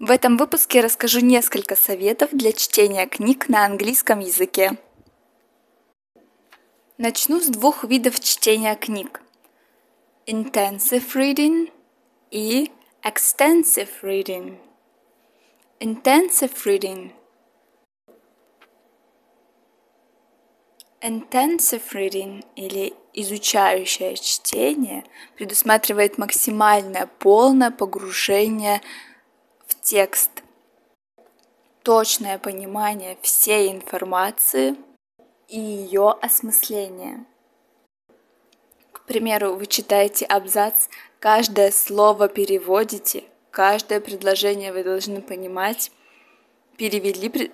В этом выпуске расскажу несколько советов для чтения книг на английском языке. Начну с двух видов чтения книг. Intensive reading и extensive reading. Intensive reading. Intensive reading или изучающее чтение предусматривает максимальное полное погружение текст, точное понимание всей информации и ее осмысление. К примеру, вы читаете абзац, каждое слово переводите, каждое предложение вы должны понимать, перевели,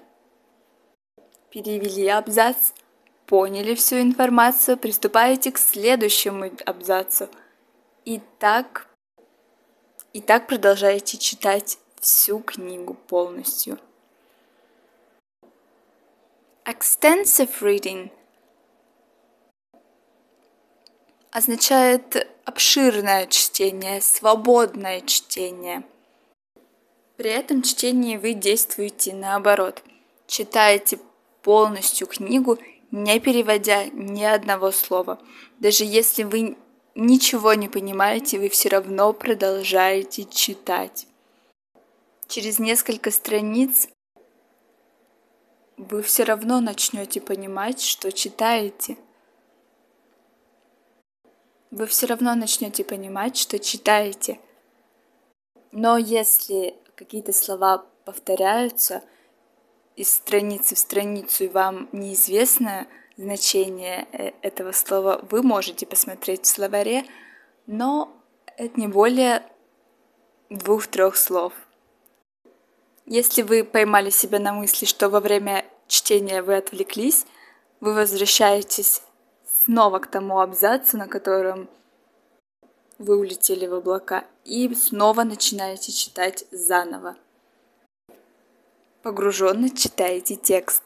перевели абзац, поняли всю информацию, приступаете к следующему абзацу. И так, и так продолжаете читать всю книгу полностью. Extensive reading означает обширное чтение, свободное чтение. При этом чтении вы действуете наоборот. Читаете полностью книгу не переводя ни одного слова. Даже если вы ничего не понимаете, вы все равно продолжаете читать. Через несколько страниц вы все равно начнете понимать, что читаете. Вы все равно начнете понимать, что читаете. Но если какие-то слова повторяются, из страницы в страницу и вам неизвестно значение э, этого слова, вы можете посмотреть в словаре, но это не более двух-трех слов. Если вы поймали себя на мысли, что во время чтения вы отвлеклись, вы возвращаетесь снова к тому абзацу, на котором вы улетели в облака, и снова начинаете читать заново погруженно читаете текст.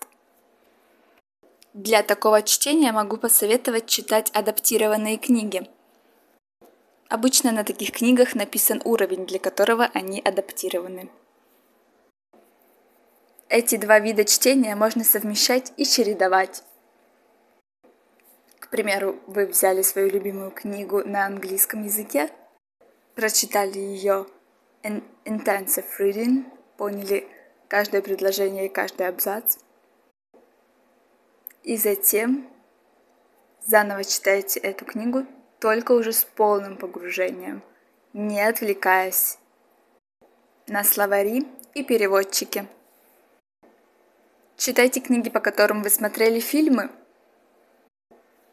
Для такого чтения могу посоветовать читать адаптированные книги. Обычно на таких книгах написан уровень, для которого они адаптированы. Эти два вида чтения можно совмещать и чередовать. К примеру, вы взяли свою любимую книгу на английском языке, прочитали ее in intensive reading, поняли каждое предложение и каждый абзац. И затем заново читаете эту книгу только уже с полным погружением, не отвлекаясь на словари и переводчики. Читайте книги, по которым вы смотрели фильмы.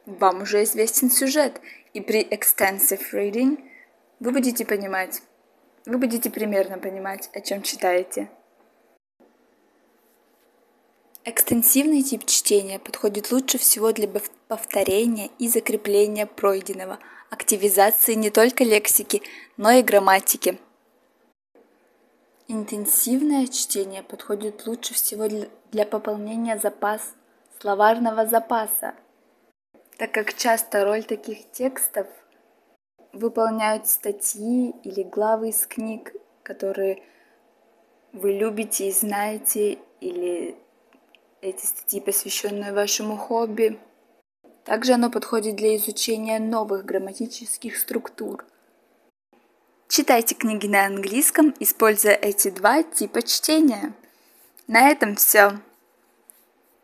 Вам уже известен сюжет, и при extensive reading вы будете понимать, вы будете примерно понимать, о чем читаете. Экстенсивный тип чтения подходит лучше всего для повторения и закрепления пройденного, активизации не только лексики, но и грамматики. Интенсивное чтение подходит лучше всего для пополнения запас словарного запаса, так как часто роль таких текстов выполняют статьи или главы из книг, которые вы любите и знаете, или эти статьи, посвященные вашему хобби. Также оно подходит для изучения новых грамматических структур. Читайте книги на английском, используя эти два типа чтения. На этом все.